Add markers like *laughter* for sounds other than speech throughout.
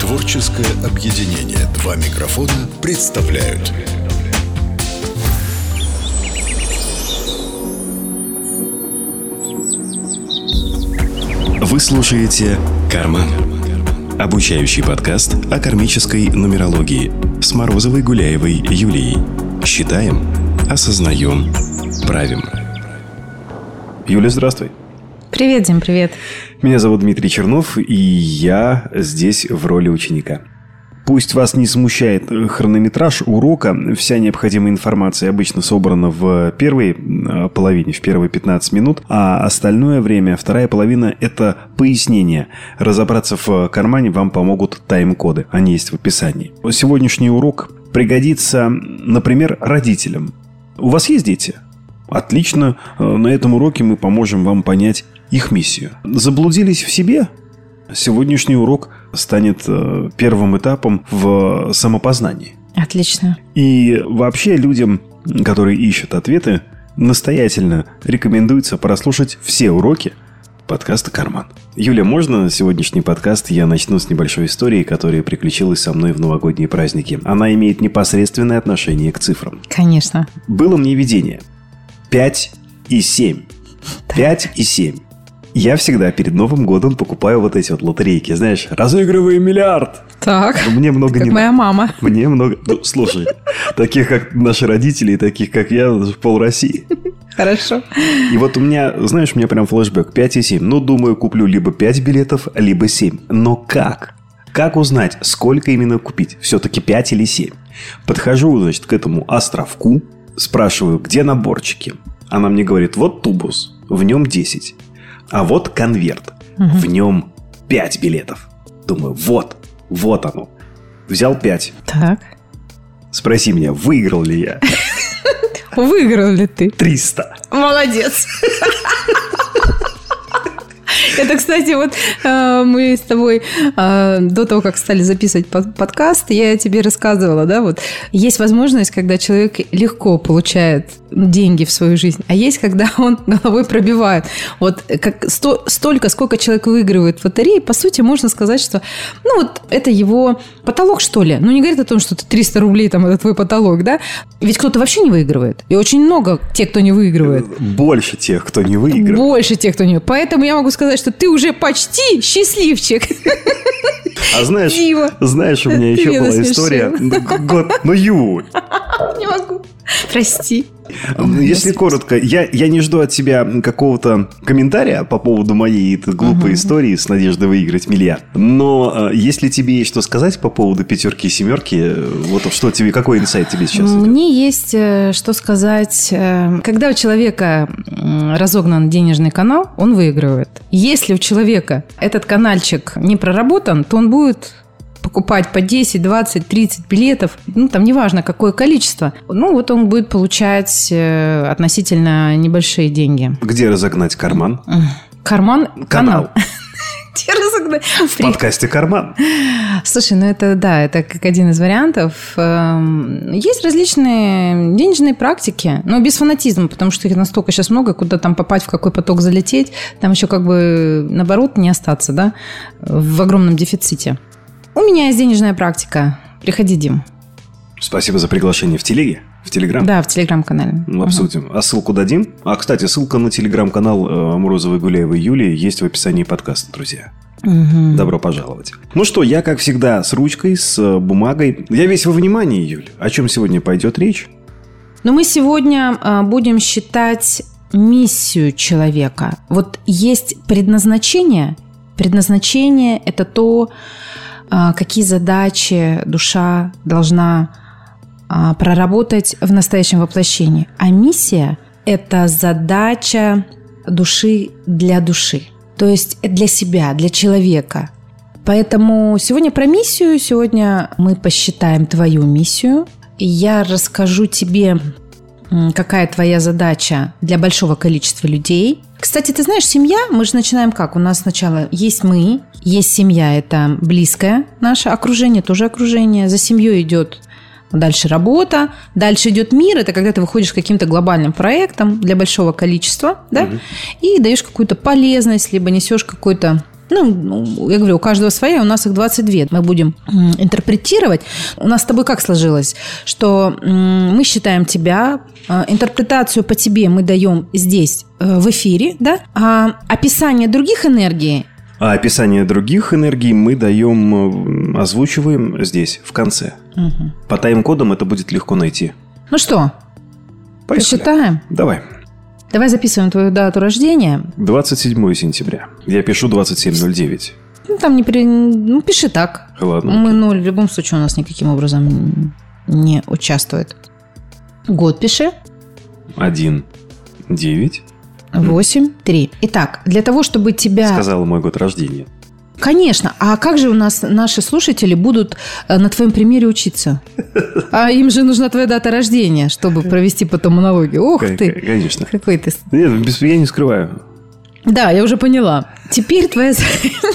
Творческое объединение «Два микрофона» представляют Вы слушаете «Карман» Обучающий подкаст о кармической нумерологии с Морозовой Гуляевой Юлией. Считаем, осознаем, правим. Юля, здравствуй. Привет, Дим, привет. Меня зовут Дмитрий Чернов, и я здесь в роли ученика. Пусть вас не смущает хронометраж урока, вся необходимая информация обычно собрана в первой э, половине, в первые 15 минут, а остальное время, вторая половина – это пояснение. Разобраться в кармане вам помогут тайм-коды, они есть в описании. Сегодняшний урок пригодится, например, родителям. У вас есть дети? Отлично, на этом уроке мы поможем вам понять их миссию. Заблудились в себе? Сегодняшний урок станет э, первым этапом в самопознании. Отлично. И вообще людям, которые ищут ответы, настоятельно рекомендуется прослушать все уроки подкаста «Карман». Юля, можно сегодняшний подкаст я начну с небольшой истории, которая приключилась со мной в новогодние праздники. Она имеет непосредственное отношение к цифрам. Конечно. Было мне видение. 5 и 7. 5 и 7. Я всегда перед Новым годом покупаю вот эти вот лотерейки, знаешь, разыгрываю миллиард. Так. Но мне много как не моя мама. Мне много... Ну, слушай, таких, как наши родители, и таких, как я, пол России. Хорошо. И вот у меня, знаешь, у меня прям флешбэк 5 и 7. Ну, думаю, куплю либо 5 билетов, либо 7. Но как? Как узнать, сколько именно купить? Все-таки 5 или 7? Подхожу, значит, к этому островку, спрашиваю, где наборчики? Она мне говорит, вот тубус, в нем 10. А вот конверт. Угу. В нем 5 билетов. Думаю, вот, вот оно. Взял 5. Так. Спроси меня, выиграл ли я? *laughs* Выиграл ли ты? 300. Молодец. *laughs* Это, кстати, вот э, мы с тобой э, до того, как стали записывать под, подкаст, я тебе рассказывала, да, вот есть возможность, когда человек легко получает деньги в свою жизнь, а есть, когда *laughs* он головой пробивает. Вот как сто, столько, сколько человек выигрывает в лотерее, по сути, можно сказать, что, ну, вот это его потолок, что ли. Ну, не говорит о том, что ты 300 рублей, там, это твой потолок, да? Ведь кто-то вообще не выигрывает. И очень много тех, кто не выигрывает. Больше тех, кто не выигрывает. Больше тех, кто не Поэтому я могу сказать, что ты уже почти счастливчик. А знаешь, Дима. знаешь, у меня еще Ты меня была история. насмешил. Ну, год, ну, Юль, *laughs* Не могу. Прости. Если коротко, я, я не жду от тебя какого-то комментария по поводу моей этой глупой истории с надеждой выиграть миллиард. Но э, если тебе есть что сказать по поводу пятерки и семерки, э, вот что тебе, какой инсайт тебе сейчас идет? Мне есть э, что сказать. Когда у человека разогнан денежный канал, он выигрывает. Если у человека этот канальчик не проработан, то он будет покупать по 10, 20, 30 билетов, ну, там неважно, какое количество, ну, вот он будет получать э, относительно небольшие деньги. Где разогнать карман? Карман, канал. Канал. *laughs* Где разогнать? В подкасте «Карман». Слушай, ну это да, это как один из вариантов. Эм, Есть различные денежные практики, но без фанатизма, потому что их настолько сейчас много, куда там попасть, в какой поток залететь, там еще как бы наоборот не остаться, да, в огромном дефиците. У меня есть денежная практика. Приходи, Дим. Спасибо за приглашение в телеге, в Телеграм. Да, в телеграм-канале. Ну, обсудим. А ссылку дадим? А, кстати, ссылка на телеграм-канал э, Морозовой Гуляевой Юлии есть в описании подкаста, друзья. Мгм. Добро пожаловать. Ну что, я, как всегда, с ручкой, с э, бумагой. Я весь во внимании, Юль. О чем сегодня пойдет речь? Но мы сегодня а, будем считать миссию человека. Вот есть предназначение. Предназначение – это то, какие задачи душа должна а, проработать в настоящем воплощении. А миссия – это задача души для души. То есть для себя, для человека. Поэтому сегодня про миссию. Сегодня мы посчитаем твою миссию. Я расскажу тебе, какая твоя задача для большого количества людей. Кстати, ты знаешь, семья, мы же начинаем как? У нас сначала есть мы, есть семья, это близкое наше окружение, тоже окружение. За семьей идет дальше работа, дальше идет мир, это когда ты выходишь к каким-то глобальным проектам для большого количества, да, и даешь какую-то полезность, либо несешь какой-то Ну, ну, я говорю, у каждого своя, у нас их 22. Мы будем интерпретировать. У нас с тобой как сложилось? Что мы считаем тебя, э, интерпретацию по тебе мы даем здесь, э, в эфире, да? А описание других энергий а описание других энергий мы даем, э, озвучиваем здесь, в конце. Угу. По тайм-кодам это будет легко найти. Ну что, Поехали. посчитаем? Давай. Давай записываем твою дату рождения. 27 сентября. Я пишу 2709. Ну, там не при... Ну, пиши так. Ладно. Мы ноль в любом случае у нас никаким образом не участвует. Год пиши. 1, 9. 8, 3. Итак, для того, чтобы тебя... Сказала мой год рождения. Конечно. А как же у нас наши слушатели будут э, на твоем примере учиться? А им же нужна твоя дата рождения, чтобы провести потом аналогию. Ух ты! Конечно. Какой ты... Нет, я не скрываю. Да, я уже поняла. Теперь твоя...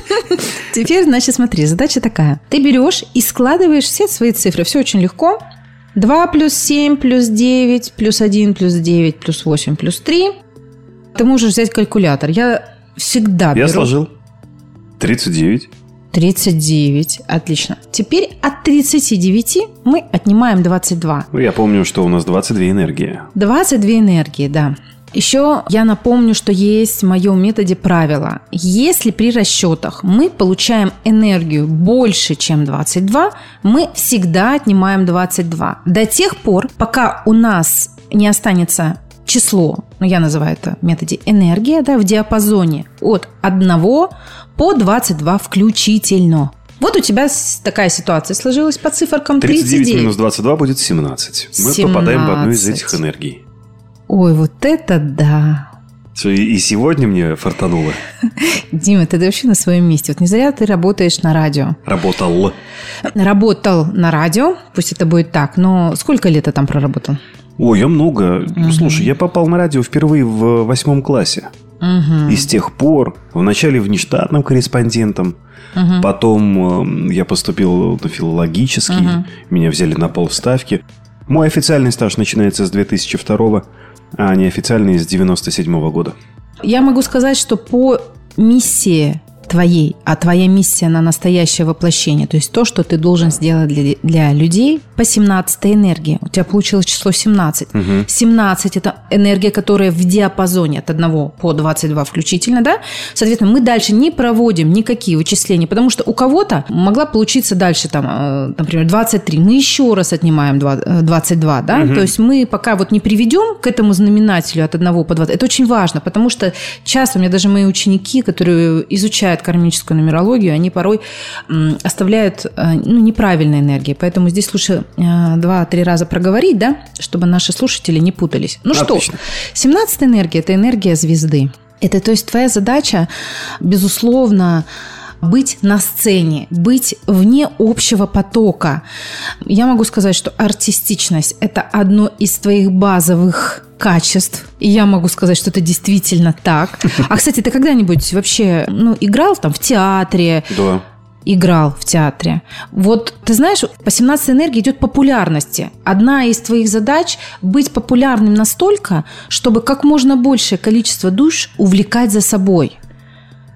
*laughs* Теперь, значит, смотри, задача такая. Ты берешь и складываешь все свои цифры. Все очень легко. 2 плюс 7 плюс 9 плюс 1 плюс 9 плюс 8 плюс 3. Ты можешь взять калькулятор. Я всегда беру... Я сложил. 39. 39. Отлично. Теперь от 39 мы отнимаем 22. Ну, я помню, что у нас 22 энергии. 22 энергии, да. Еще я напомню, что есть в моем методе правило. Если при расчетах мы получаем энергию больше, чем 22, мы всегда отнимаем 22. До тех пор, пока у нас не останется число, ну я называю это в методе энергия, да, в диапазоне от 1 по 22 включительно. Вот у тебя такая ситуация сложилась по циферкам 39. 39 минус 22 будет 17. Мы 17. попадаем в одну из этих энергий. Ой, вот это да. И сегодня мне фартануло. *laughs* Дима, ты вообще на своем месте. Вот не зря ты работаешь на радио. Работал. Работал на радио, пусть это будет так, но сколько лет ты там проработал? Ой, я много. Угу. Слушай, я попал на радио впервые в восьмом классе. Угу. И с тех пор, вначале внештатным корреспондентом, угу. потом э, я поступил на филологический, угу. меня взяли на полставки. Мой официальный стаж начинается с 2002 а неофициальный с 97 года. Я могу сказать, что по миссии твоей, а твоя миссия на настоящее воплощение, то есть то, что ты должен сделать для, для людей по 17 энергии. У тебя получилось число 17. Угу. 17 – это энергия, которая в диапазоне от 1 по 22 включительно, да? Соответственно, мы дальше не проводим никакие вычисления, потому что у кого-то могла получиться дальше, там, э, например, 23. Мы еще раз отнимаем 22, э, да? Угу. То есть мы пока вот не приведем к этому знаменателю от 1 по 20. Это очень важно, потому что часто у меня даже мои ученики, которые изучают изучают кармическую нумерологию, они порой оставляют э, ну, неправильные энергии. Поэтому здесь лучше э, два-три раза проговорить, да, чтобы наши слушатели не путались. Ну Отлично. что, 17 энергия – это энергия звезды. Это, то есть, твоя задача, безусловно, быть на сцене, быть вне общего потока. Я могу сказать, что артистичность – это одно из твоих базовых качеств. И я могу сказать, что это действительно так. А, кстати, ты когда-нибудь вообще ну, играл там в театре? Да играл в театре. Вот ты знаешь, по 17 энергии идет популярности. Одна из твоих задач – быть популярным настолько, чтобы как можно большее количество душ увлекать за собой.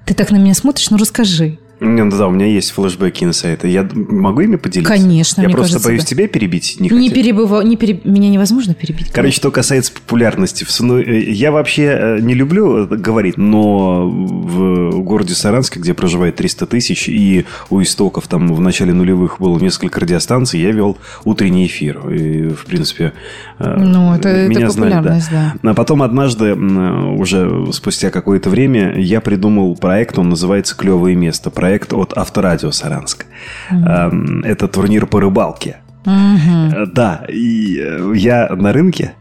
Ты так на меня смотришь, ну расскажи. Ну да, у меня есть флешбеки инсайты. Я могу ими поделиться? Конечно, Я просто кажется, боюсь да. тебя перебить. Не, не перебыва... не переб... Меня невозможно перебить. Короче, что касается популярности. Э, я вообще э, не люблю говорить, но в городе Саранске, где проживает 300 тысяч, и у истоков там в начале нулевых было несколько радиостанций, я вел утренний эфир. И, в принципе, э, ну, это, меня это знали. Да. да. А потом однажды, уже спустя какое-то время, я придумал проект, он называется «Клевое место». Проект проект от Авторадио Саранск. Mm-hmm. Это турнир по рыбалке. Mm-hmm. Да, и э, я на рынке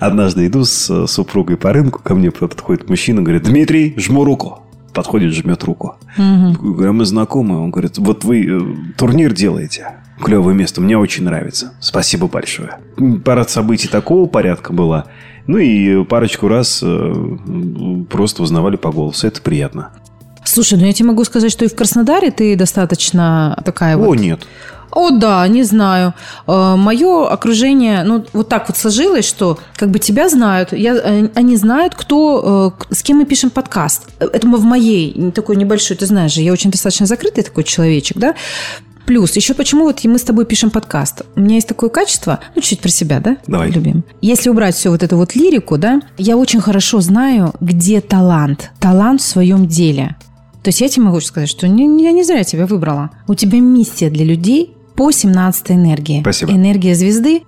однажды иду с супругой по рынку, ко мне подходит мужчина, говорит, Дмитрий, жму руку. Подходит, жмет руку. Угу. Говорю, мы знакомы. Он говорит, вот вы э, турнир делаете. Клевое место, мне очень нравится. Спасибо большое. Парад событий такого порядка была. Ну и парочку раз просто узнавали по голосу. Это приятно. Слушай, ну я тебе могу сказать, что и в Краснодаре ты достаточно такая О, вот... нет. О, да, не знаю. Мое окружение, ну, вот так вот сложилось, что как бы тебя знают, я, э, они знают, кто, э, с кем мы пишем подкаст. Это мы в моей такой небольшой, ты знаешь же, я очень достаточно закрытый такой человечек, да, Плюс, еще почему вот мы с тобой пишем подкаст. У меня есть такое качество, ну, чуть про себя, да? Давай. Любим. Если убрать всю вот эту вот лирику, да, я очень хорошо знаю, где талант. Талант в своем деле. То есть я тебе могу сказать, что не, не, я не зря тебя выбрала. У тебя миссия для людей по 17 энергии. Спасибо. Энергия звезды.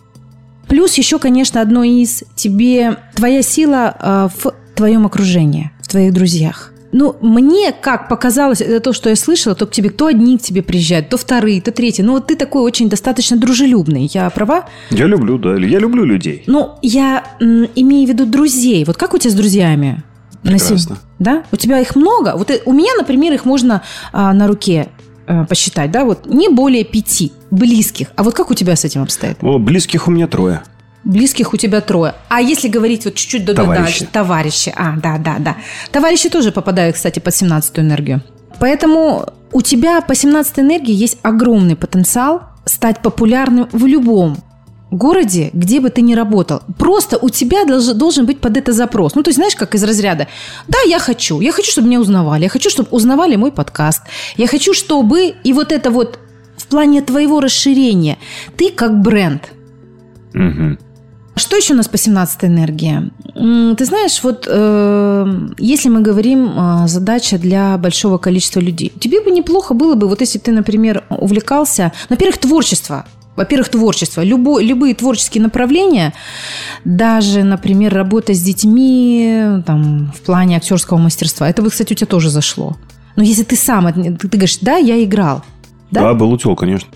Плюс еще, конечно, одно из тебе твоя сила э, в твоем окружении, в твоих друзьях. Ну, мне, как показалось, это то, что я слышала, то к тебе то одни к тебе приезжают, то вторые, то третьи. Ну, вот ты такой очень достаточно дружелюбный. Я права? Я люблю, да. Я люблю людей. Ну, я м, имею в виду друзей. Вот как у тебя с друзьями? На сем- Прекрасно. Да? У тебя их много? Вот э, у меня, например, их можно а, на руке а, посчитать, да? Вот не более пяти близких. А вот как у тебя с этим обстоит? О, близких у меня трое. Близких у тебя трое. А если говорить вот чуть-чуть до Товарищи. дальше? Товарищи. А, да, да, да. Товарищи тоже попадают, кстати, под 17 энергию. Поэтому у тебя по 17 энергии есть огромный потенциал стать популярным в любом городе, где бы ты ни работал. Просто у тебя долж- должен быть под это запрос. Ну, то есть, знаешь, как из разряда, да, я хочу, я хочу, чтобы меня узнавали, я хочу, чтобы узнавали мой подкаст, я хочу, чтобы, и вот это вот в плане твоего расширения, ты как бренд – Мгм. что еще у нас по 17 энергии? Ты знаешь, вот э, если мы говорим э, задача для большого количества людей, тебе бы неплохо было бы, вот если ты, например, увлекался, во-первых, творчество. Во-первых, творчество. Любо, любые творческие направления, даже, например, работа с детьми там, в плане актерского мастерства, это кстати, у тебя тоже зашло. Но если ты сам, ты, ты говоришь, да, я играл. Да? Да, был утел, конечно.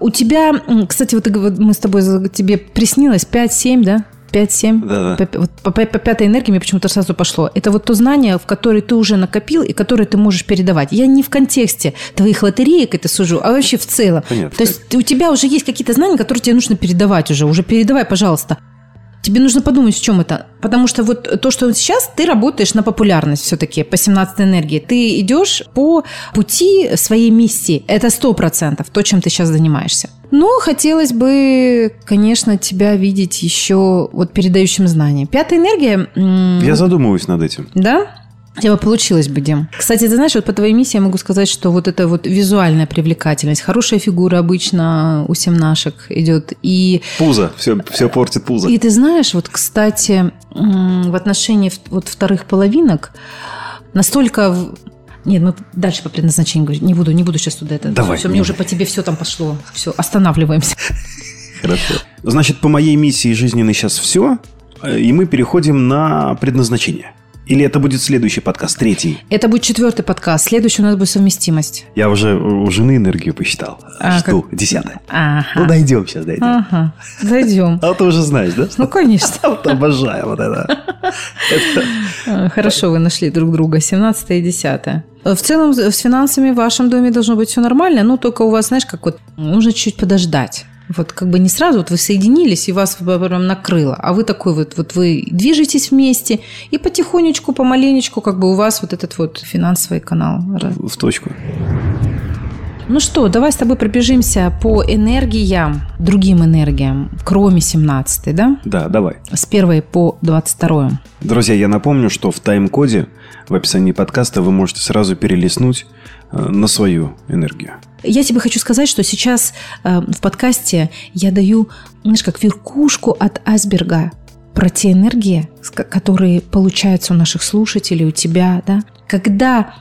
У тебя, кстати, вот мы с тобой, тебе приснилось 5-7, да? 5-7. Да-да. По, вот по, по- по пятой энергии мне почему-то сразу пошло. Это вот то знание, в которое ты уже накопил и которое ты можешь передавать. Я не в контексте твоих лотереек это сужу, а вообще в целом. Понятно. То есть у тебя уже есть какие-то знания, которые тебе нужно передавать уже. Уже передавай, пожалуйста. Тебе нужно подумать, в чем это. Потому что вот то, что сейчас ты работаешь на популярность все-таки по 17 энергии. Ты идешь по пути своей миссии. Это 100% то, чем ты сейчас занимаешься. Но хотелось бы, конечно, тебя видеть еще вот передающим знания. Пятая энергия... Я задумываюсь над этим. да? У тебя получилось бы, Дим. Кстати, ты знаешь, вот по твоей миссии я могу сказать, что вот эта вот визуальная привлекательность, хорошая фигура обычно у семнашек идет. И, Пузо. Все, все портит пузо. и ты знаешь, вот, кстати, в отношении вот вторых половинок настолько... Нет, мы дальше по предназначению говорим. Не буду, не буду сейчас туда это. Давай, Все, мне не уже по тебе все там пошло. Все, останавливаемся. Хорошо. Значит, по моей миссии жизненной сейчас все, и мы переходим на предназначение. Или это будет следующий подкаст, третий? Это будет четвертый подкаст. Следующий у нас будет совместимость. Я уже у жены энергию посчитал. А, Жду. как- Десятое. Ага. Ну, дойдем сейчас, дойдем. Ага. Зайдем. А ты уже знаешь, да? Ну, конечно. *laughs* Вот обожаю вот это. А, Хорошо, вы нашли друг друга. 17 и 10. В целом, с финансами в вашем доме должно быть все нормально, но только у вас, знаешь, как вот нужно чуть подождать. Вот как бы не сразу вот вы соединились и вас прям накрыло, а вы такой вот, вот вы движетесь вместе и потихонечку, помаленечку как бы у вас вот этот вот финансовый канал. раз- В точку. Ну что, давай с тобой пробежимся по энергиям, другим энергиям, кроме 17, да? Да, давай. С 1 по 22. Друзья, я напомню, что в тайм-коде в описании подкаста вы можете сразу перелистнуть э, на свою энергию. Я тебе хочу сказать, что сейчас э, в подкасте я даю, знаешь, как верхушку от айсберга про те энергии, которые получаются у наших слушателей, у тебя, да. Когда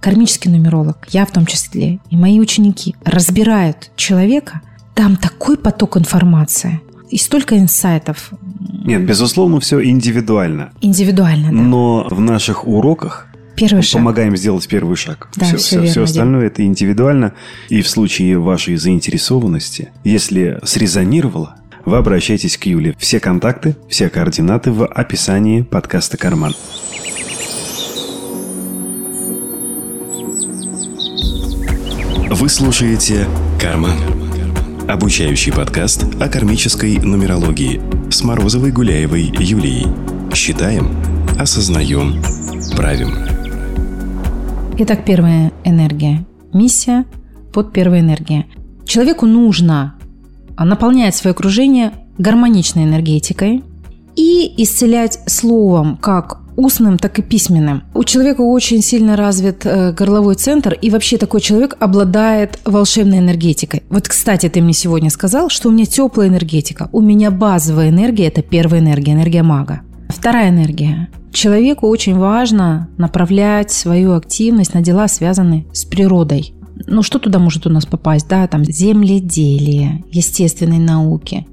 кармический нумеролог, я в том числе, и мои ученики разбирают человека, там такой поток информации и столько инсайтов Нет, безусловно, все индивидуально. индивидуально, да. Но в наших уроках Первый мы шаг. помогаем сделать первый шаг. Да, все, все, верно, все Дим. остальное это индивидуально. И в случае вашей заинтересованности, если срезонировало, вы обращайтесь к Юле. Все контакты, все координаты в описании подкаста «Карман». Вы слушаете «Карман». Обучающий подкаст о кармической нумерологии с Морозовой Гуляевой Юлией. Считаем, осознаем, правим. Итак, первая энергия. Миссия под первой энергией. Человеку нужно наполнять свое окружение гармоничной энергетикой и исцелять словом, как устным, так и письменным. У человека очень сильно развит э, горловой центр, и вообще такой человек обладает волшебной энергетикой. Вот, кстати, ты мне сегодня сказал, что у меня теплая энергетика. У меня базовая энергия – это первая энергия, энергия мага. Вторая энергия. Человеку очень важно направлять свою активность на дела, связанные с природой. Ну, что туда может у нас попасть? Да, там земледелие, естественные науки,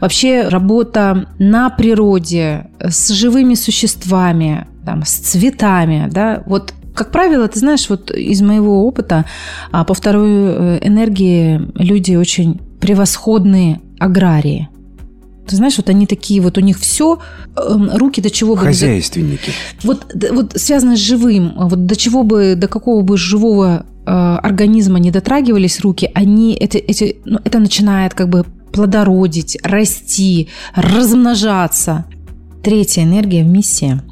Вообще работа на природе, с живыми существами, там, с цветами, да, вот как правило, ты знаешь, вот из моего опыта а, по второй э, энергии люди очень превосходные аграрии. Ты знаешь, вот они такие, вот у них все, эм, руки до чего бы... Хозяйственники. Вот, вот связано с живым, вот до чего бы, до какого бы живого э, организма не дотрагивались руки, они, эти, эти, ну, это начинает как бы плодородить, расти, размножаться. Третья энергия в миссии –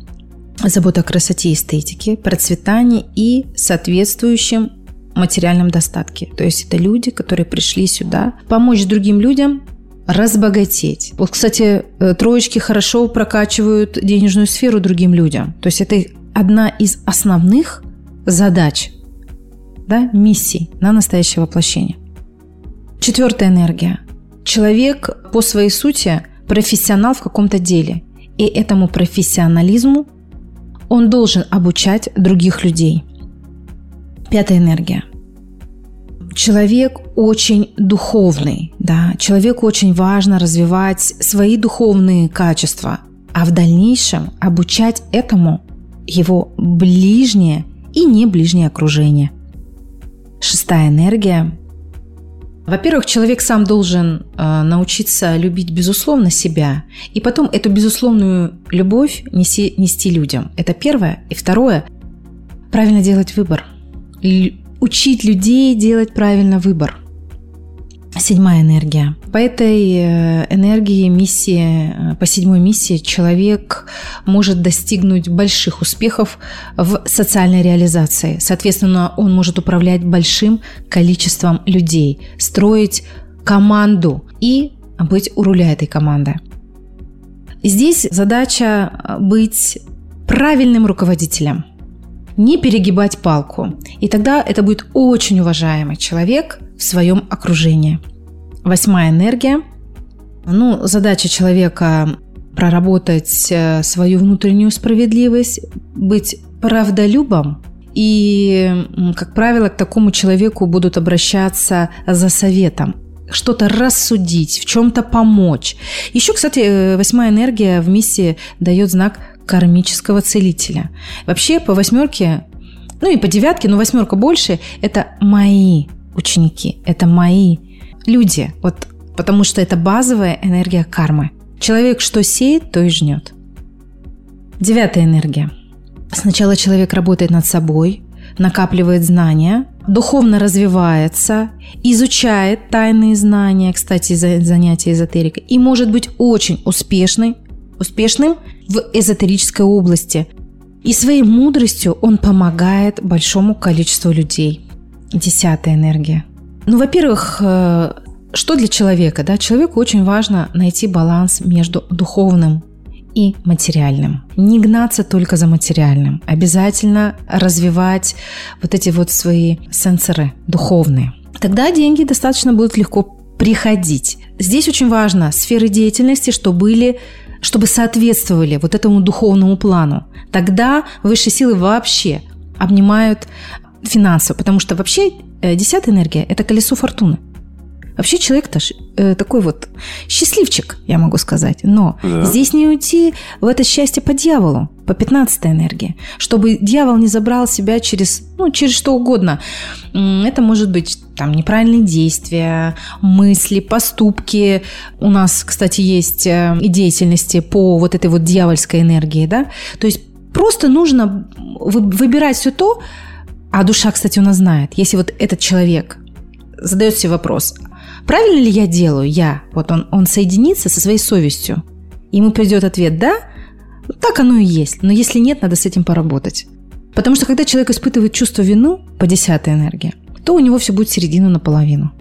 забота о красоте и эстетике, процветании и соответствующем материальном достатке. То есть это люди, которые пришли сюда помочь другим людям разбогатеть. Вот, кстати, э, троечки хорошо прокачивают денежную сферу другим людям. То есть это одна из основных задач, да, миссий на настоящее воплощение. Четвертая энергия Человек по своей сути профессионал в каком-то деле. И этому профессионализму он должен обучать других людей. Пятая энергия. Человек очень духовный, да, человеку очень важно развивать свои духовные качества, а в дальнейшем обучать этому его ближнее и не ближнее окружение. Шестая энергия во-первых, человек сам должен э, научиться любить безусловно себя, и потом эту безусловную любовь неси, нести людям. Это первое. И второе, правильно делать выбор. Л- учить людей делать правильно выбор – Седьмая энергия. По этой э, энергии миссии, э, по седьмой миссии человек может достигнуть больших успехов в социальной реализации. Соответственно, он может управлять большим количеством людей, строить команду и быть у руля этой команды. Здесь задача э, быть правильным руководителем, не перегибать палку. И тогда это будет очень уважаемый человек, в своем окружении. Восьмая энергия. Ну, задача человека проработать э, свою внутреннюю справедливость, быть правдолюбом. И, как правило, к такому человеку будут обращаться за советом что-то рассудить, в чем-то помочь. Еще, кстати, э, восьмая энергия в миссии дает знак кармического целителя. Вообще по восьмерке, ну и по девятке, но восьмерка больше, это мои ученики, это мои люди, вот, потому что это базовая энергия кармы. Человек что сеет, то и жнет. Девятая энергия. Сначала человек работает над собой, накапливает знания, духовно развивается, изучает тайные знания, кстати, занятия эзотерикой, и может быть очень успешный, успешным в эзотерической области. И своей мудростью он помогает большому количеству людей. Десятая энергия. Ну, во-первых, э, что для человека? Да? Человеку очень важно найти баланс между духовным и материальным. Не гнаться только за материальным. Обязательно развивать вот эти вот свои сенсоры духовные. Тогда деньги достаточно будут легко приходить. Здесь очень важно сферы деятельности, что были чтобы соответствовали вот этому духовному плану. Тогда высшие силы вообще обнимают финансово, потому что вообще э, десятая энергия – это колесо фортуны. Вообще человек-то э, такой вот счастливчик, я могу сказать. Но да. здесь не уйти в это счастье по дьяволу, по 15 энергии. Чтобы дьявол не забрал себя через, ну, через что угодно. Это может быть там неправильные действия, мысли, поступки. У нас, кстати, есть э, и деятельности по вот этой вот дьявольской энергии, да. То есть просто нужно выбирать все то, а душа, кстати, у нас знает. Если вот этот человек задает себе вопрос, правильно ли я делаю, я, вот он, он соединится со своей совестью, ему придет ответ «да», так оно и есть. Но если нет, надо с этим поработать. Потому что когда человек испытывает чувство вину по десятой энергии, то у него все будет середину наполовину.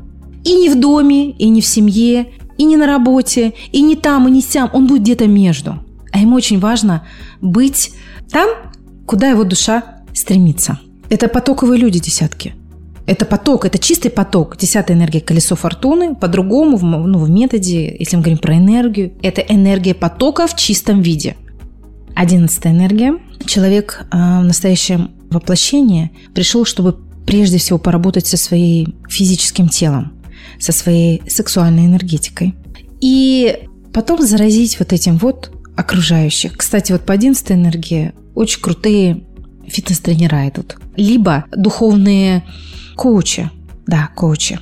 И не в доме, и не в семье, и не на работе, и не там, и не сям. Он будет где-то между. А ему очень важно быть там, куда его душа стремится. Это потоковые люди десятки. Это поток, это чистый поток. Десятая энергия – колесо фортуны. По-другому, в, ну, в методе, если мы говорим про энергию, это энергия потока в чистом виде. Одиннадцатая энергия. Человек э, в настоящем воплощении пришел, чтобы прежде всего поработать со своим физическим телом, со своей сексуальной энергетикой. И потом заразить вот этим вот окружающих. Кстати, вот по одиннадцатой энергии очень крутые фитнес-тренера идут. Либо духовные коучи. Да, коучи.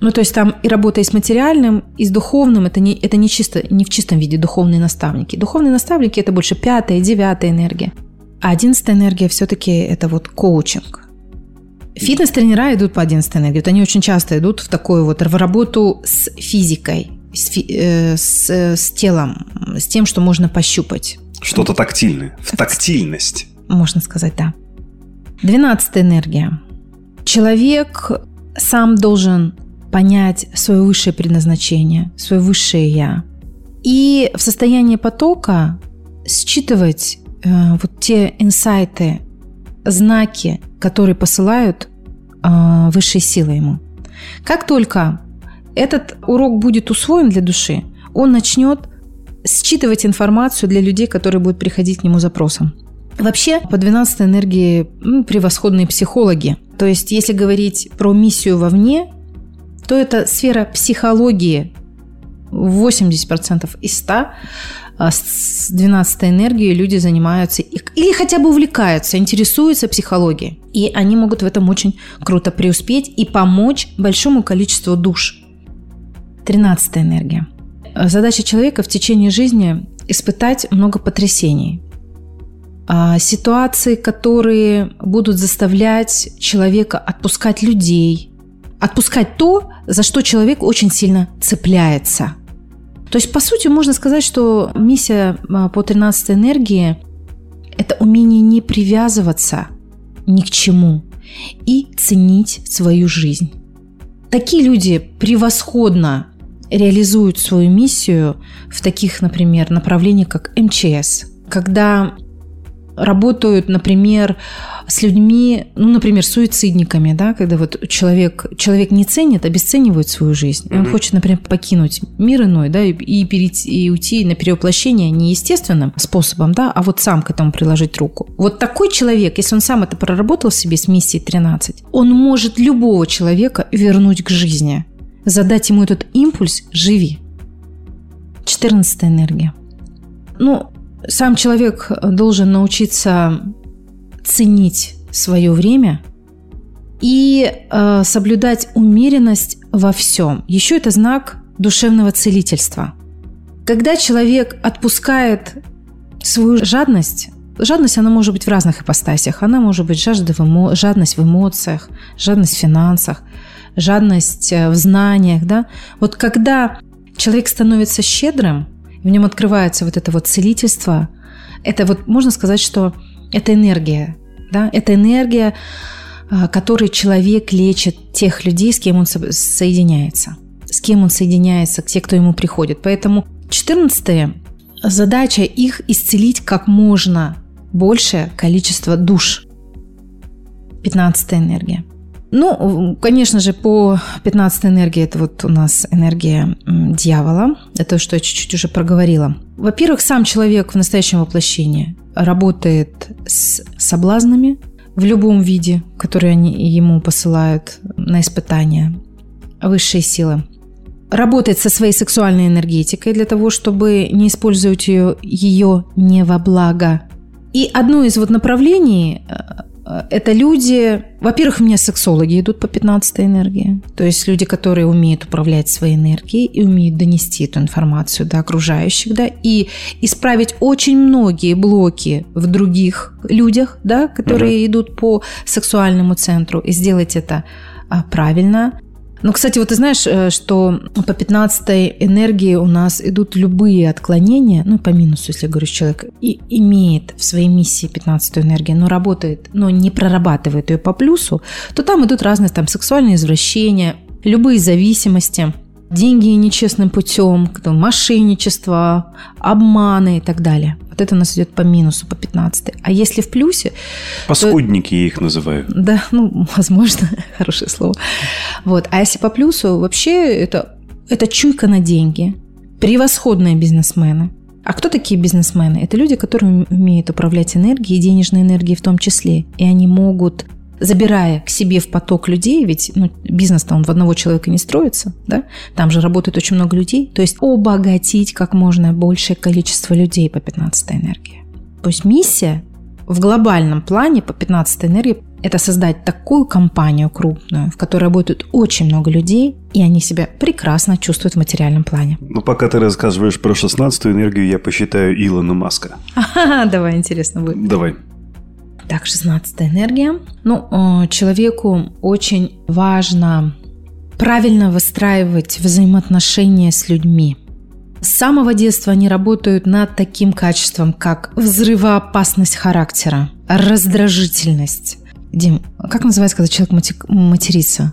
Ну, то есть там и работа и с материальным, и с духовным, это не, это не, чисто, не в чистом виде духовные наставники. Духовные наставники – это больше пятая, девятая энергия. А одиннадцатая энергия все-таки это вот коучинг. Фитнес-тренера идут по одиннадцатой энергии. Вот они очень часто идут в такую вот в работу с физикой, с, э, с, с телом, с тем, что можно пощупать. Что-то тактильное, в тактильность. Можно сказать, да. Двенадцатая энергия. Человек сам должен понять свое высшее предназначение, свое высшее я. И в состоянии потока считывать э, вот те инсайты, знаки, которые посылают э, высшие силы ему. Как только этот урок будет усвоен для души, он начнет считывать информацию для людей, которые будут приходить к нему запросом. Вообще, по 12 энергии ну, превосходные психологи. То есть, если говорить про миссию вовне, то это сфера психологии 80% из 100 а с 12 энергией люди занимаются или хотя бы увлекаются, интересуются психологией. И они могут в этом очень круто преуспеть и помочь большому количеству душ. 13 энергия. Задача человека в течение жизни испытать много потрясений. А, ситуации, которые будут заставлять человека отпускать людей, отпускать то, за что человек очень сильно цепляется. То есть, по сути, можно сказать, что миссия а, по 13 энергии – это умение не привязываться ни к чему и ценить свою жизнь. Такие люди превосходно реализуют свою миссию в таких, например, направлениях, как МЧС, когда работают, например, с людьми, ну, например, суицидниками, да, когда вот человек, человек не ценит, обесценивает свою жизнь. И он mm-hmm. хочет, например, покинуть мир иной, да, и, и, перейти, и уйти на перевоплощение не естественным способом, да, а вот сам к этому приложить руку. Вот такой человек, если он сам это проработал в себе с миссией 13, он может любого человека вернуть к жизни, задать ему этот импульс «живи». 14 энергия. Ну, сам человек должен научиться ценить свое время и э, соблюдать умеренность во всем. Еще это знак душевного целительства. Когда человек отпускает свою жадность, жадность, она может быть в разных ипостасях. Она может быть жажда в эмо... жадность в эмоциях, жадность в финансах, жадность э, в знаниях. Да? Вот когда человек становится щедрым, в нем открывается вот это вот целительство. Это вот можно сказать, что это энергия. Да? Это энергия, а, которой человек лечит тех людей, с кем он соединяется. С кем он соединяется, те, кто ему приходит. Поэтому 14 задача их исцелить как можно большее количество душ. 15 энергия. Ну, конечно же, по 15 энергии это вот у нас энергия дьявола. Это что я чуть-чуть уже проговорила. Во-первых, сам человек в настоящем воплощении работает с соблазнами в любом виде, которые они ему посылают на испытания высшие силы. Работает со своей сексуальной энергетикой для того, чтобы не использовать ее, ее не во благо. И одно из вот направлений Э, это люди, во-первых, у меня сексологи идут по 15 энергии, то есть люди, которые умеют управлять своей энергией и умеют донести эту информацию до окружающих, да, и исправить очень многие блоки в других людях, да, которые угу. идут по сексуальному центру, и сделать это а, правильно, ну, кстати, вот ты знаешь, э, что по 15 энергии у нас идут любые отклонения, ну, по минусу, если я говорю, человек и имеет в своей миссии 15 энергию, но работает, но не прорабатывает ее по плюсу, то там идут разные там сексуальные извращения, любые зависимости, деньги нечестным путем, мошенничество, обманы и так далее. Вот это у нас идет по минусу, по 15. А если в плюсе... Паскудники то... я их называю. Да, *laughs* ну, возможно, *laughs* хорошее слово. Вот. А если по плюсу, вообще это, это чуйка на деньги. Превосходные бизнесмены. А кто такие бизнесмены? Это люди, которые умеют управлять энергией, денежной энергией в том числе. И они могут забирая к себе в поток людей, ведь ну, бизнес-то он в одного человека не строится, да? там же работает очень много людей, то есть обогатить как можно большее количество людей по 15 энергии. То есть миссия в глобальном плане по 15 энергии – это создать такую компанию крупную, в которой работают очень много людей, и они себя прекрасно чувствуют в материальном плане. Ну, пока ты рассказываешь про 16 энергию, я посчитаю Илона Маска. давай, интересно будет. Давай. Так, 16 энергия. Ну, э, человеку очень важно правильно выстраивать взаимоотношения с людьми. С самого детства они работают над таким качеством, как взрывоопасность характера, раздражительность. Дим, как называется, когда человек матерится?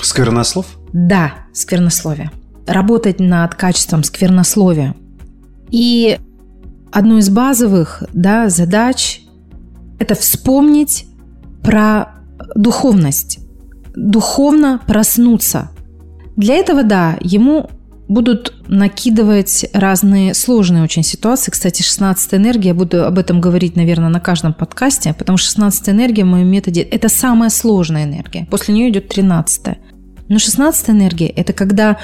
Сквернослов? Да, сквернословие. Работать над качеством сквернословия. И одной из базовых да, задач это вспомнить про духовность, духовно проснуться. Для этого, да, ему будут накидывать разные сложные очень ситуации. Кстати, 16 энергия, я буду об этом говорить, наверное, на каждом подкасте, потому что 16 энергия в моем методе – это самая сложная энергия. После нее идет 13 Но 16 энергия – это когда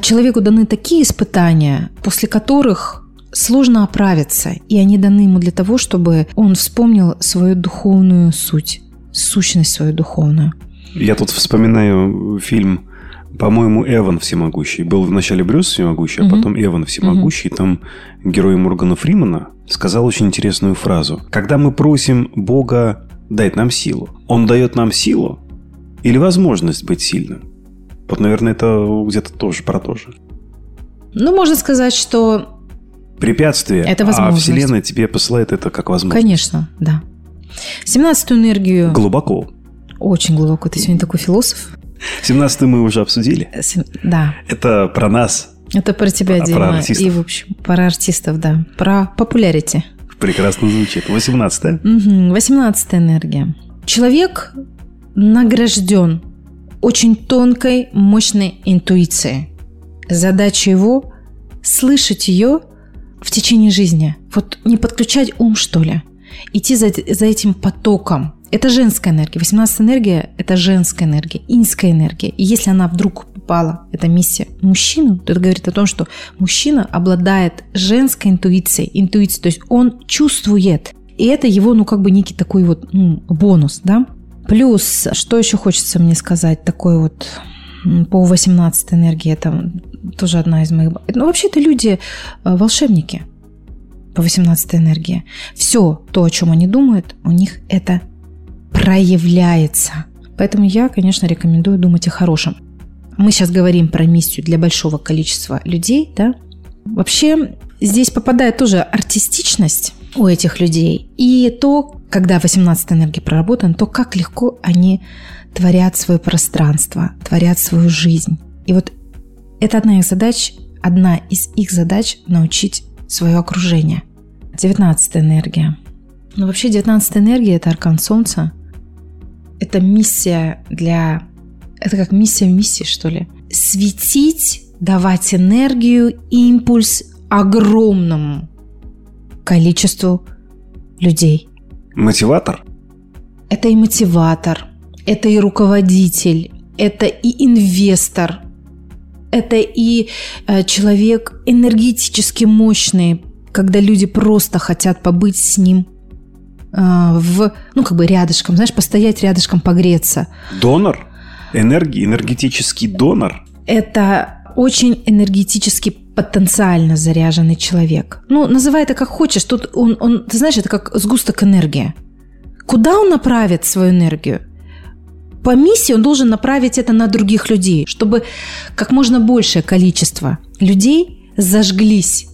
человеку даны такие испытания, после которых сложно оправиться, и они даны ему для того, чтобы он вспомнил свою духовную суть, сущность свою духовную. Я тут вспоминаю фильм, по-моему, Эван Всемогущий. Был вначале Брюс Всемогущий, а угу. потом Эван Всемогущий. Угу. Там герой Моргана Фримана сказал очень интересную фразу. Когда мы просим Бога дать нам силу, Он дает нам силу или возможность быть сильным? Вот, наверное, это где-то тоже про то же. Ну, можно сказать, что препятствие, это а Вселенная тебе посылает это как возможность. Конечно, да. 17 энергию... Глубоко. Очень глубоко. Ты сегодня такой философ. 17 мы уже обсудили. Да. Это про нас. Это про тебя, про, Дима. Про артистов. И, в общем, про артистов, да. Про популярити. Прекрасно звучит. 18 угу. 18 энергия. Человек награжден очень тонкой, мощной интуицией. Задача его – слышать ее в течение жизни. Вот не подключать ум, что ли. Идти за, за этим потоком. Это женская энергия. 18 энергия – это женская энергия, инская энергия. И если она вдруг попала, эта миссия, мужчину, то это говорит о том, что мужчина обладает женской интуицией, интуицией, то есть он чувствует. И это его, ну, как бы некий такой вот ну, бонус, да. Плюс, что еще хочется мне сказать, такой вот по 18 энергии, это тоже одна из моих... Ну, вообще это люди э, волшебники по 18 энергии. Все то, о чем они думают, у них это проявляется. Поэтому я, конечно, рекомендую думать о хорошем. Мы сейчас говорим про миссию для большого количества людей, да. Вообще здесь попадает тоже артистичность у этих людей. И то, когда 18 энергия проработана, то как легко они творят свое пространство, творят свою жизнь. И вот это одна из задач, одна из их задач научить свое окружение. 19 энергия. Ну, вообще 19 энергия – это аркан Солнца. Это миссия для... Это как миссия миссии, что ли. Светить, давать энергию, импульс огромному количеству людей. Мотиватор? Это и мотиватор, это и руководитель, это и инвестор, это и э, человек энергетически мощный, когда люди просто хотят побыть с ним э, в, ну, как бы рядышком, знаешь, постоять рядышком, погреться. Донор? Энергии, энергетический донор? Это очень энергетически потенциально заряженный человек. Ну, называй это как хочешь. Тут он, он, ты знаешь, это как сгусток энергии. Куда он направит свою энергию? По миссии он должен направить это на других людей, чтобы как можно большее количество людей зажглись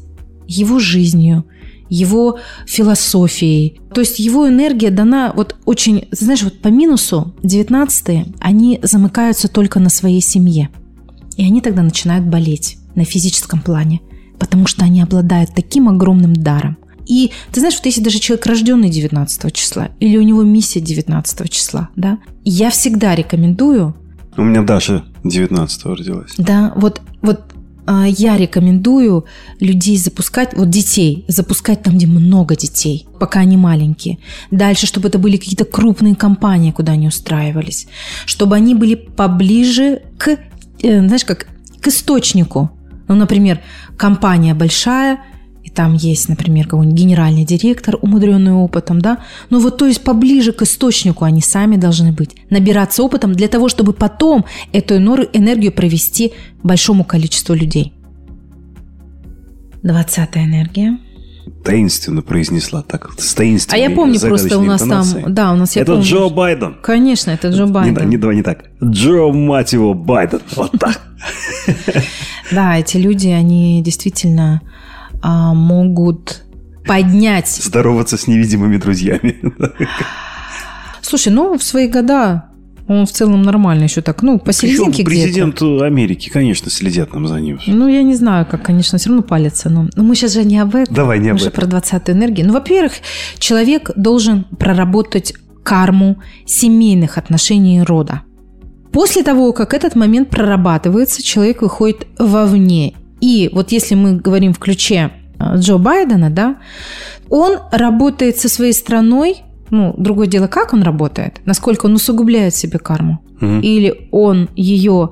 его жизнью, его философией. То есть его энергия дана вот очень, знаешь, вот по минусу 19 они замыкаются только на своей семье. И они тогда начинают болеть на физическом плане, потому что они обладают таким огромным даром. И ты знаешь, вот если даже человек рожденный 19 числа, или у него миссия 19 числа, да, я всегда рекомендую... У меня Даша 19 родилась. Да, вот, вот а, я рекомендую людей запускать, вот детей, запускать там, где много детей, пока они маленькие. Дальше, чтобы это были какие-то крупные компании, куда они устраивались. Чтобы они были поближе к, э, знаешь, как к источнику. Ну, например, компания большая, там есть, например, какой-нибудь генеральный директор, умудренный опытом, да, но вот то есть поближе к источнику они сами должны быть, набираться опытом для того, чтобы потом эту энергию провести большому количеству людей. Двадцатая энергия. Таинственно произнесла, так с таинственной А я помню просто у нас интонацией. там, да, у нас я Это помню. Джо Байден. Конечно, это Джо Не, Байден. не, давай не так. Джо, мать его, Байден. Вот так. *laughs* Да, эти люди, они действительно а, могут поднять. Здороваться с невидимыми друзьями. Слушай, ну в свои года он в целом нормально еще так, ну посерединке где-то. президент Америки, конечно, следят нам за ним. Ну, я не знаю, как, конечно, все равно палится. Но, но мы сейчас же не об этом. Давай, не об мы же этом. про 20 энергии. Ну, во-первых, человек должен проработать карму семейных отношений рода. После того, как этот момент прорабатывается, человек выходит вовне. И вот если мы говорим в ключе э, Джо Байдена, да, он работает со своей страной, ну, другое дело, как он работает, насколько он усугубляет себе карму. Мгм. Или он ее,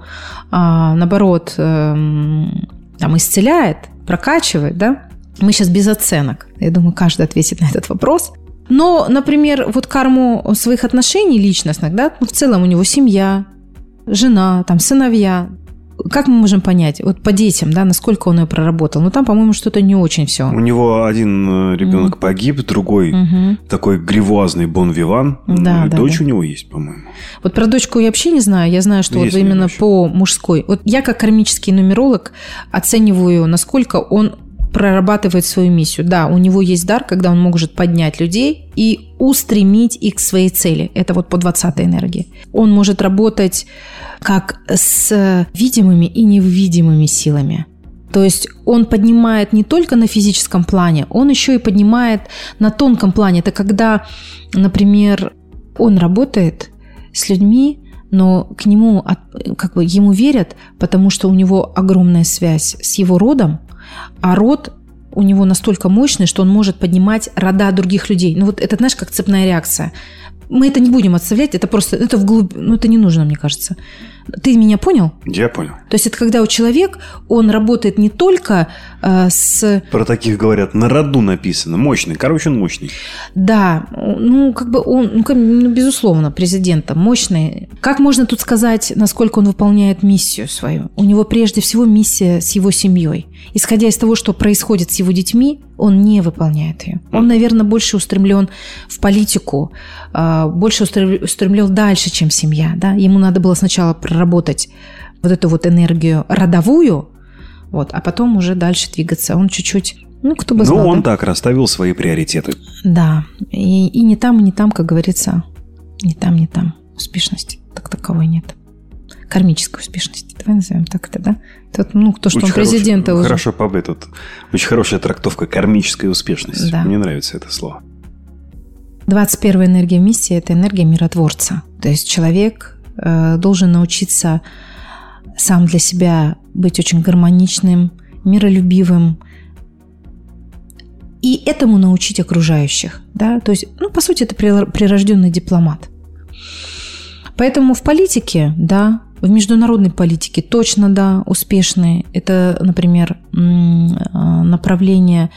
а, наоборот, эм, там, исцеляет, прокачивает, да? Мы сейчас без оценок. Я думаю, каждый ответит на этот вопрос. Но, например, вот карму своих отношений личностных, да, ну, в целом у него семья, жена, там, сыновья. Как мы можем понять? Вот по детям, да, насколько он ее проработал? Ну, там, по-моему, что-то не очень все. У него один э, ребенок погиб, другой такой гривуазный бон-виван. Да, Ну, и да, Дочь да. у него есть, по-моему. Вот про дочку я вообще не знаю. Я знаю, что Есть вот именно еще. по мужской. Вот я как кармический нумеролог оцениваю, насколько он прорабатывает свою миссию. Да, у него есть дар, когда он может поднять людей и устремить их к своей цели. Это вот по 20 энергии. Он может работать как с видимыми и невидимыми силами. То есть он поднимает не только на физическом плане, он еще и поднимает на тонком плане. Это когда, например, он работает с людьми, но к нему как бы ему верят, потому что у него огромная связь с его родом, а род у него настолько мощный, что он может поднимать рода других людей. Ну вот это, знаешь, как цепная реакция. Мы это не будем отставлять, это просто, это вглубь, ну это не нужно, мне кажется. Ты меня понял? Я понял. То есть это когда у человека, он работает не только э, с... Про таких говорят, на роду написано. Мощный. Короче, он мощный. Да, ну, как бы он, ну, как- ну, безусловно, президентом мощный. Как можно тут сказать, насколько он выполняет миссию свою? У него прежде всего миссия с его семьей. Исходя из того, что происходит с его детьми, он не выполняет ее. Он, наверное, больше устремлен в политику, а, больше устре- устремлен дальше, чем семья. Да? Ему надо было сначала проработать вот эту вот энергию родовую, вот, а потом уже дальше двигаться. Он чуть-чуть, ну, кто бы Ну, знал. он да? так расставил свои приоритеты. Да, и, и не там, и не там, как говорится, не там, не там. Успешности так таковой нет. Кармической успешности. Давай назовем так это, да? Тут, ну, то, что Очень он президента хорошая- уже. Хорошо по тут. Очень хорошая трактовка кармической успешности. Да. Мне нравится это слово. 21 энергия миссии – это энергия миротворца. То есть человек должен научиться сам для себя быть очень гармоничным, миролюбивым, и этому научить окружающих. Да? То есть, ну, по сути, это прир- прирожденный дипломат. Поэтому в политике, да, в международной политике точно, да, успешные. Это, например, а, направление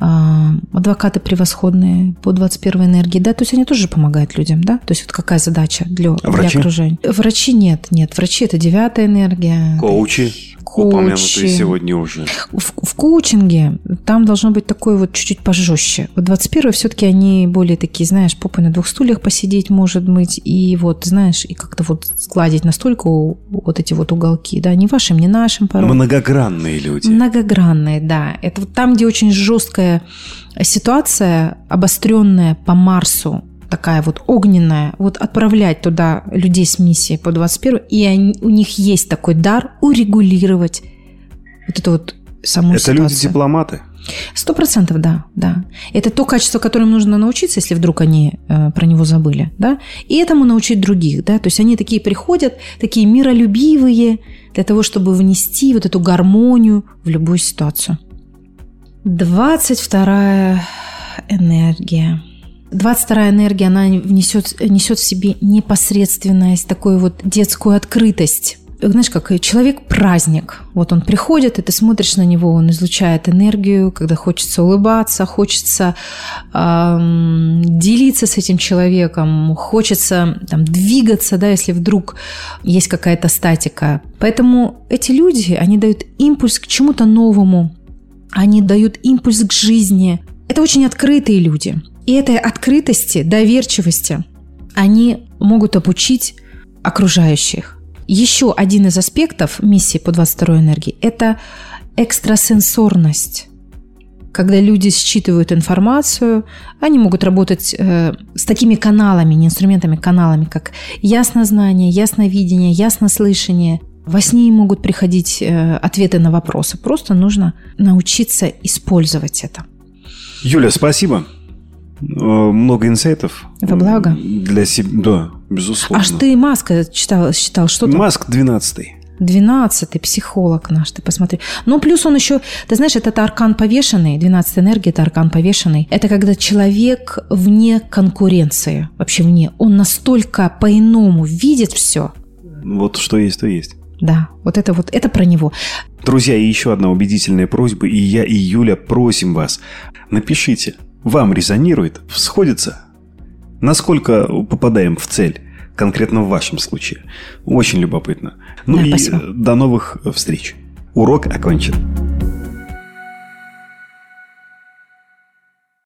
адвокаты превосходные по 21 энергии, да, то есть они тоже помогают людям, да, то есть вот какая задача для, А врачи? для окружения. Врачи нет, нет, врачи это девятая энергия. Коучи, Упомянутые сегодня уже. В, в коучинге там должно быть такое вот чуть-чуть пожестче. Вот 21 все-таки они более такие, знаешь, попой на двух стульях посидеть, может быть, и вот, знаешь, и как-то вот складить настолько вот эти вот уголки, да, не вашим, не нашим порой. Многогранные люди. Многогранные, да. Это вот там, где очень жесткая ситуация, обостренная по Марсу, такая вот огненная, вот отправлять туда людей с миссией по 21, и они, у них есть такой дар урегулировать вот эту вот саму Это ситуацию. люди-дипломаты? Сто процентов, да, да. Это то качество, которым нужно научиться, если вдруг они э, про него забыли, да. И этому научить других, да. То есть они такие приходят, такие миролюбивые, для того, чтобы внести вот эту гармонию в любую ситуацию. 22 энергия. 22 энергия, она внесет, несет в себе непосредственность, такую вот детскую открытость знаешь, как человек-праздник. Вот он приходит, и ты смотришь на него, он излучает энергию, когда хочется улыбаться, хочется эм, делиться с этим человеком, хочется там, двигаться, да, если вдруг есть какая-то статика. Поэтому эти люди, они дают импульс к чему-то новому, они дают импульс к жизни. Это очень открытые люди. И этой открытости, доверчивости они могут обучить окружающих. Еще один из аспектов миссии по 22 энергии – это экстрасенсорность. Когда люди считывают информацию, они могут работать э, с такими каналами, не инструментами, каналами, как яснознание, ясновидение, яснослышание. Во сне им могут приходить э, ответы на вопросы. Просто нужно научиться использовать это. Юля, спасибо. Э, много инсайтов. Во благо. Для себя, да, безусловно. Аж ты Маска читал, считал, что там? Маск 12 12 психолог наш, ты посмотри. Ну, плюс он еще, ты знаешь, это аркан повешенный, 12 энергия – это аркан повешенный. Это когда человек вне конкуренции, вообще вне. Он настолько по-иному видит все. Вот что есть, то есть. Да, вот это вот, это про него. Друзья, и еще одна убедительная просьба, и я, и Юля просим вас. Напишите, вам резонирует, сходится? Насколько попадаем в цель? Конкретно в вашем случае. Очень любопытно. Ну да, и спасибо. до новых встреч. Урок окончен.